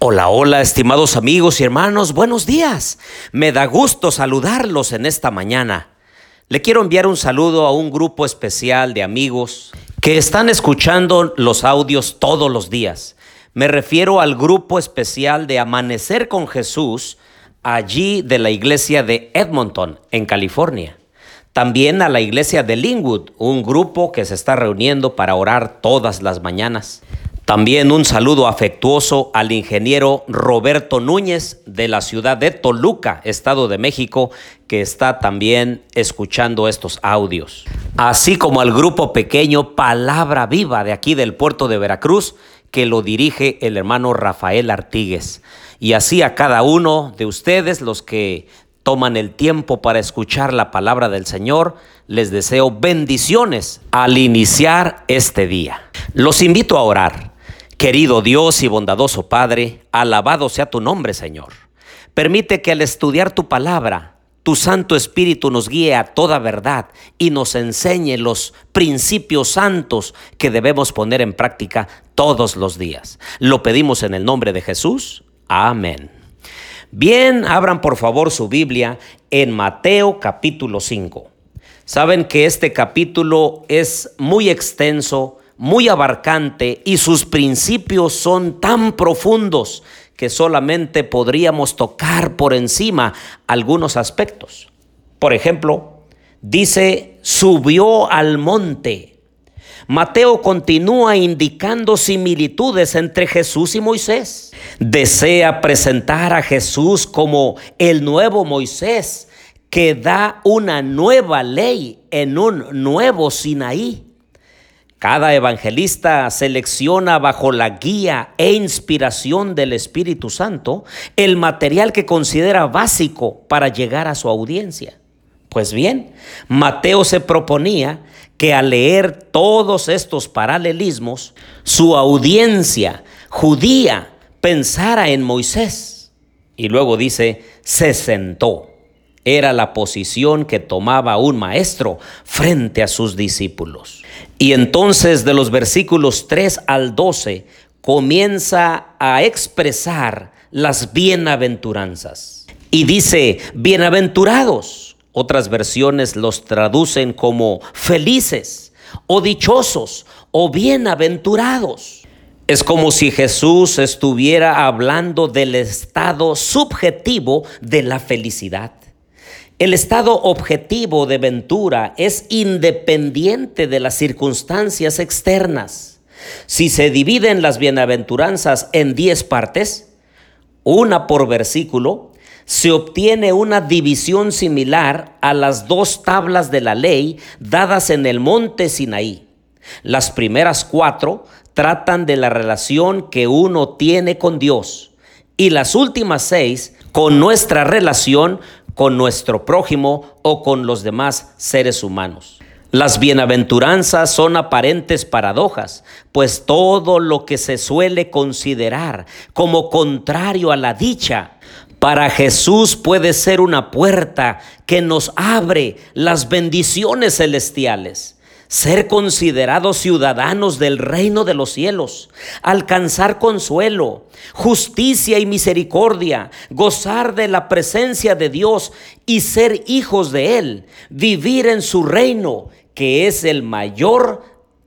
Hola, hola, estimados amigos y hermanos, buenos días. Me da gusto saludarlos en esta mañana. Le quiero enviar un saludo a un grupo especial de amigos que están escuchando los audios todos los días. Me refiero al grupo especial de Amanecer con Jesús, allí de la iglesia de Edmonton, en California. También a la iglesia de Linwood, un grupo que se está reuniendo para orar todas las mañanas. También un saludo afectuoso al ingeniero Roberto Núñez de la ciudad de Toluca, Estado de México, que está también escuchando estos audios. Así como al grupo pequeño Palabra Viva de aquí del puerto de Veracruz, que lo dirige el hermano Rafael Artigues. Y así a cada uno de ustedes, los que toman el tiempo para escuchar la palabra del Señor, les deseo bendiciones al iniciar este día. Los invito a orar. Querido Dios y bondadoso Padre, alabado sea tu nombre, Señor. Permite que al estudiar tu palabra, tu Santo Espíritu nos guíe a toda verdad y nos enseñe los principios santos que debemos poner en práctica todos los días. Lo pedimos en el nombre de Jesús. Amén. Bien, abran por favor su Biblia en Mateo capítulo 5. Saben que este capítulo es muy extenso, muy abarcante y sus principios son tan profundos que solamente podríamos tocar por encima algunos aspectos. Por ejemplo, dice, subió al monte. Mateo continúa indicando similitudes entre Jesús y Moisés. Desea presentar a Jesús como el nuevo Moisés que da una nueva ley en un nuevo Sinaí. Cada evangelista selecciona bajo la guía e inspiración del Espíritu Santo el material que considera básico para llegar a su audiencia. Pues bien, Mateo se proponía que al leer todos estos paralelismos, su audiencia judía pensara en Moisés. Y luego dice, se sentó. Era la posición que tomaba un maestro frente a sus discípulos. Y entonces de los versículos 3 al 12 comienza a expresar las bienaventuranzas. Y dice, bienaventurados. Otras versiones los traducen como felices o dichosos o bienaventurados. Es como si Jesús estuviera hablando del estado subjetivo de la felicidad. El estado objetivo de ventura es independiente de las circunstancias externas. Si se dividen las bienaventuranzas en diez partes, una por versículo, se obtiene una división similar a las dos tablas de la ley dadas en el monte Sinaí. Las primeras cuatro tratan de la relación que uno tiene con Dios y las últimas seis con nuestra relación con nuestro prójimo o con los demás seres humanos. Las bienaventuranzas son aparentes paradojas, pues todo lo que se suele considerar como contrario a la dicha, para Jesús puede ser una puerta que nos abre las bendiciones celestiales ser considerados ciudadanos del reino de los cielos, alcanzar consuelo, justicia y misericordia, gozar de la presencia de Dios y ser hijos de Él, vivir en su reino, que es el mayor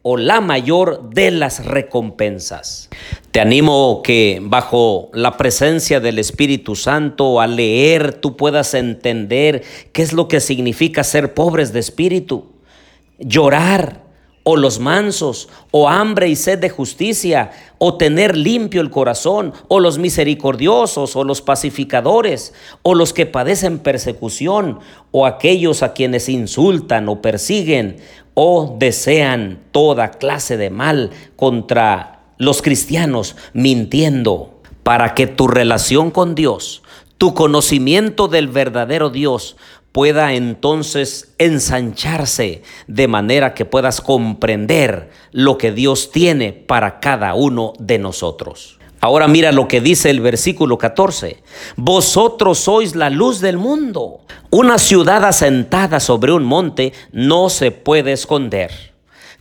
o la mayor de las recompensas. Te animo que bajo la presencia del Espíritu Santo, al leer, tú puedas entender qué es lo que significa ser pobres de espíritu llorar, o los mansos, o hambre y sed de justicia, o tener limpio el corazón, o los misericordiosos, o los pacificadores, o los que padecen persecución, o aquellos a quienes insultan o persiguen, o desean toda clase de mal contra los cristianos, mintiendo, para que tu relación con Dios, tu conocimiento del verdadero Dios, pueda entonces ensancharse de manera que puedas comprender lo que Dios tiene para cada uno de nosotros. Ahora mira lo que dice el versículo 14. Vosotros sois la luz del mundo. Una ciudad asentada sobre un monte no se puede esconder.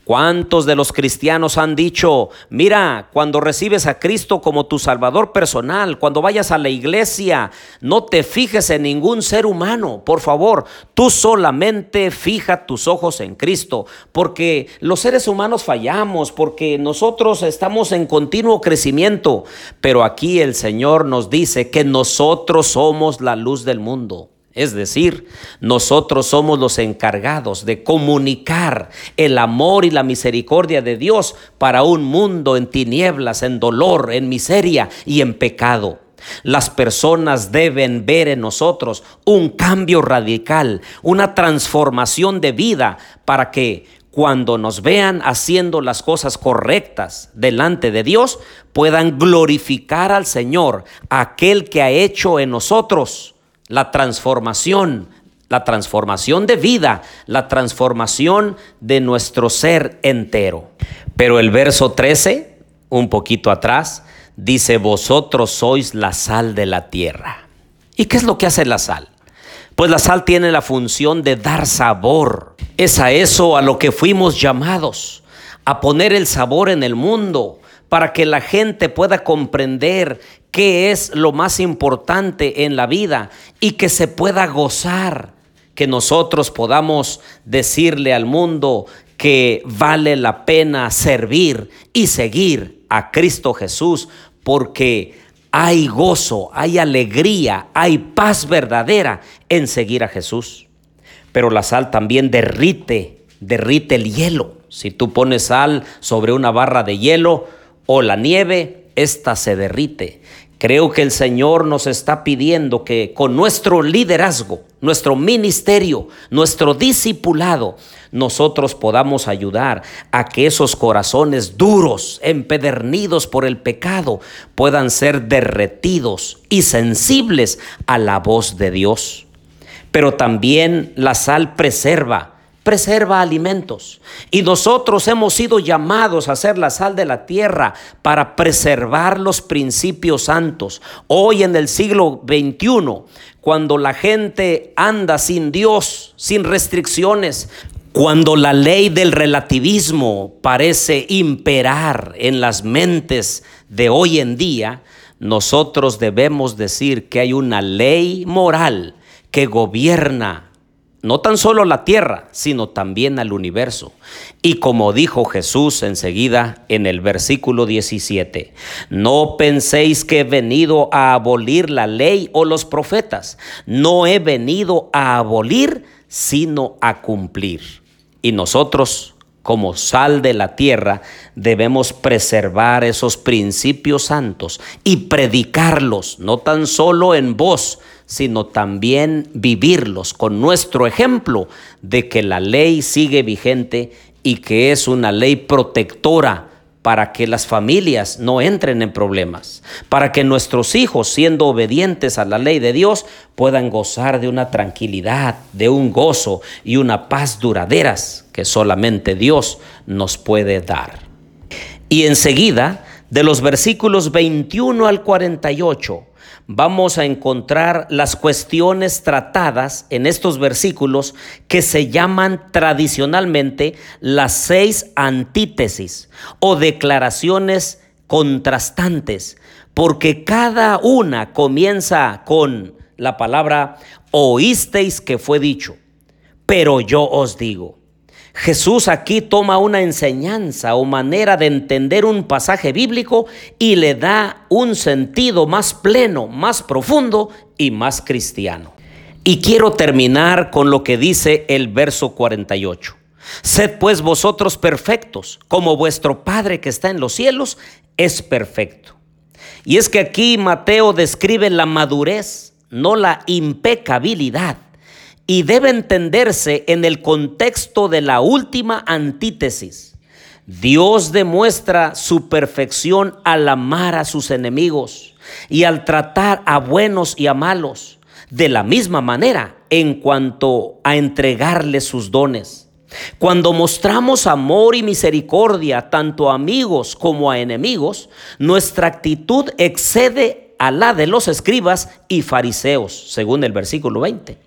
¿Cuántos de los cristianos han dicho, mira, cuando recibes a Cristo como tu Salvador personal, cuando vayas a la iglesia, no te fijes en ningún ser humano, por favor, tú solamente fija tus ojos en Cristo, porque los seres humanos fallamos, porque nosotros estamos en continuo crecimiento, pero aquí el Señor nos dice que nosotros somos la luz del mundo. Es decir, nosotros somos los encargados de comunicar el amor y la misericordia de Dios para un mundo en tinieblas, en dolor, en miseria y en pecado. Las personas deben ver en nosotros un cambio radical, una transformación de vida para que cuando nos vean haciendo las cosas correctas delante de Dios, puedan glorificar al Señor, aquel que ha hecho en nosotros la transformación, la transformación de vida, la transformación de nuestro ser entero. Pero el verso 13, un poquito atrás, dice, vosotros sois la sal de la tierra. ¿Y qué es lo que hace la sal? Pues la sal tiene la función de dar sabor. Es a eso a lo que fuimos llamados, a poner el sabor en el mundo, para que la gente pueda comprender qué es lo más importante en la vida y que se pueda gozar, que nosotros podamos decirle al mundo que vale la pena servir y seguir a Cristo Jesús porque hay gozo, hay alegría, hay paz verdadera en seguir a Jesús. Pero la sal también derrite, derrite el hielo. Si tú pones sal sobre una barra de hielo o la nieve, esta se derrite. Creo que el Señor nos está pidiendo que con nuestro liderazgo, nuestro ministerio, nuestro discipulado, nosotros podamos ayudar a que esos corazones duros, empedernidos por el pecado, puedan ser derretidos y sensibles a la voz de Dios. Pero también la sal preserva preserva alimentos. Y nosotros hemos sido llamados a ser la sal de la tierra para preservar los principios santos. Hoy en el siglo XXI, cuando la gente anda sin Dios, sin restricciones, cuando la ley del relativismo parece imperar en las mentes de hoy en día, nosotros debemos decir que hay una ley moral que gobierna no tan solo la tierra, sino también al universo. Y como dijo Jesús enseguida en el versículo 17, no penséis que he venido a abolir la ley o los profetas, no he venido a abolir, sino a cumplir. Y nosotros, como sal de la tierra, debemos preservar esos principios santos y predicarlos, no tan solo en voz, sino también vivirlos con nuestro ejemplo de que la ley sigue vigente y que es una ley protectora para que las familias no entren en problemas, para que nuestros hijos, siendo obedientes a la ley de Dios, puedan gozar de una tranquilidad, de un gozo y una paz duraderas que solamente Dios nos puede dar. Y enseguida, de los versículos 21 al 48, vamos a encontrar las cuestiones tratadas en estos versículos que se llaman tradicionalmente las seis antítesis o declaraciones contrastantes, porque cada una comienza con la palabra oísteis que fue dicho, pero yo os digo. Jesús aquí toma una enseñanza o manera de entender un pasaje bíblico y le da un sentido más pleno, más profundo y más cristiano. Y quiero terminar con lo que dice el verso 48. Sed pues vosotros perfectos, como vuestro Padre que está en los cielos es perfecto. Y es que aquí Mateo describe la madurez, no la impecabilidad y debe entenderse en el contexto de la última antítesis. Dios demuestra su perfección al amar a sus enemigos y al tratar a buenos y a malos, de la misma manera en cuanto a entregarles sus dones. Cuando mostramos amor y misericordia tanto a amigos como a enemigos, nuestra actitud excede a la de los escribas y fariseos, según el versículo 20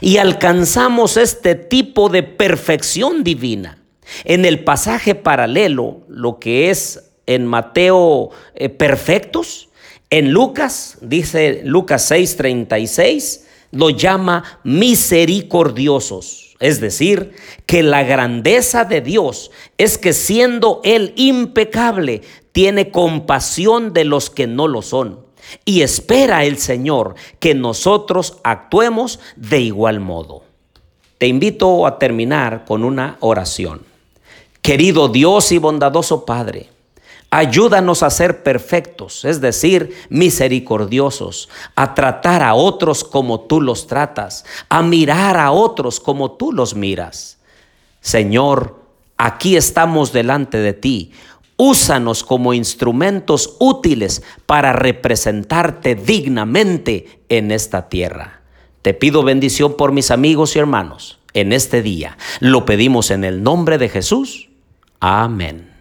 y alcanzamos este tipo de perfección divina. En el pasaje paralelo, lo que es en Mateo eh, perfectos, en Lucas, dice Lucas 6:36, lo llama misericordiosos. Es decir, que la grandeza de Dios es que siendo Él impecable, tiene compasión de los que no lo son. Y espera el Señor que nosotros actuemos de igual modo. Te invito a terminar con una oración. Querido Dios y bondadoso Padre, ayúdanos a ser perfectos, es decir, misericordiosos, a tratar a otros como tú los tratas, a mirar a otros como tú los miras. Señor, aquí estamos delante de ti. Úsanos como instrumentos útiles para representarte dignamente en esta tierra. Te pido bendición por mis amigos y hermanos en este día. Lo pedimos en el nombre de Jesús. Amén.